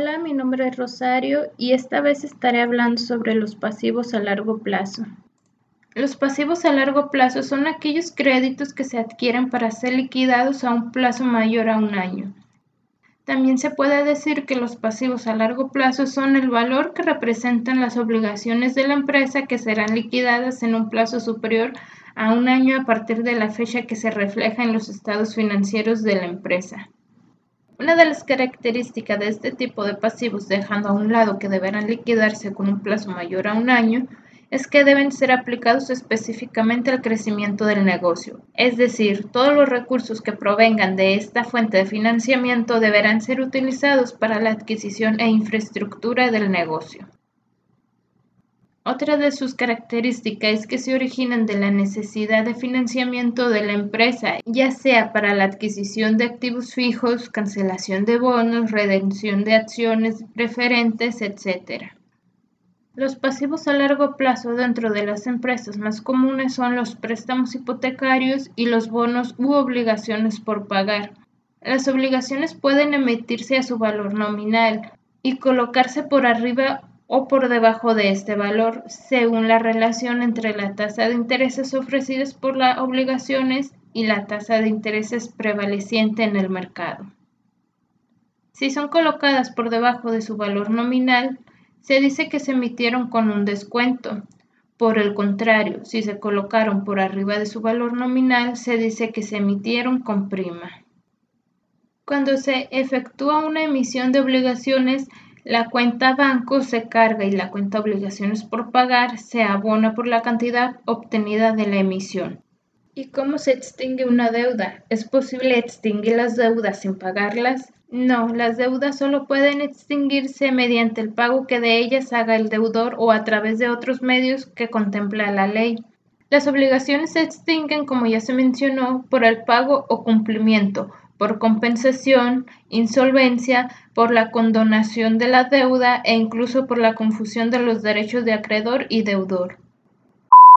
Hola, mi nombre es Rosario y esta vez estaré hablando sobre los pasivos a largo plazo. Los pasivos a largo plazo son aquellos créditos que se adquieren para ser liquidados a un plazo mayor a un año. También se puede decir que los pasivos a largo plazo son el valor que representan las obligaciones de la empresa que serán liquidadas en un plazo superior a un año a partir de la fecha que se refleja en los estados financieros de la empresa. Una de las características de este tipo de pasivos, dejando a un lado que deberán liquidarse con un plazo mayor a un año, es que deben ser aplicados específicamente al crecimiento del negocio. Es decir, todos los recursos que provengan de esta fuente de financiamiento deberán ser utilizados para la adquisición e infraestructura del negocio. Otra de sus características es que se originan de la necesidad de financiamiento de la empresa, ya sea para la adquisición de activos fijos, cancelación de bonos, redención de acciones preferentes, etc. Los pasivos a largo plazo dentro de las empresas más comunes son los préstamos hipotecarios y los bonos u obligaciones por pagar. Las obligaciones pueden emitirse a su valor nominal y colocarse por arriba o por debajo de este valor, según la relación entre la tasa de intereses ofrecidas por las obligaciones y la tasa de intereses prevaleciente en el mercado. Si son colocadas por debajo de su valor nominal, se dice que se emitieron con un descuento. Por el contrario, si se colocaron por arriba de su valor nominal, se dice que se emitieron con prima. Cuando se efectúa una emisión de obligaciones, la cuenta banco se carga y la cuenta obligaciones por pagar se abona por la cantidad obtenida de la emisión. ¿Y cómo se extingue una deuda? ¿Es posible extinguir las deudas sin pagarlas? No, las deudas solo pueden extinguirse mediante el pago que de ellas haga el deudor o a través de otros medios que contempla la ley. Las obligaciones se extinguen, como ya se mencionó, por el pago o cumplimiento, por compensación, insolvencia, por la condonación de la deuda e incluso por la confusión de los derechos de acreedor y deudor.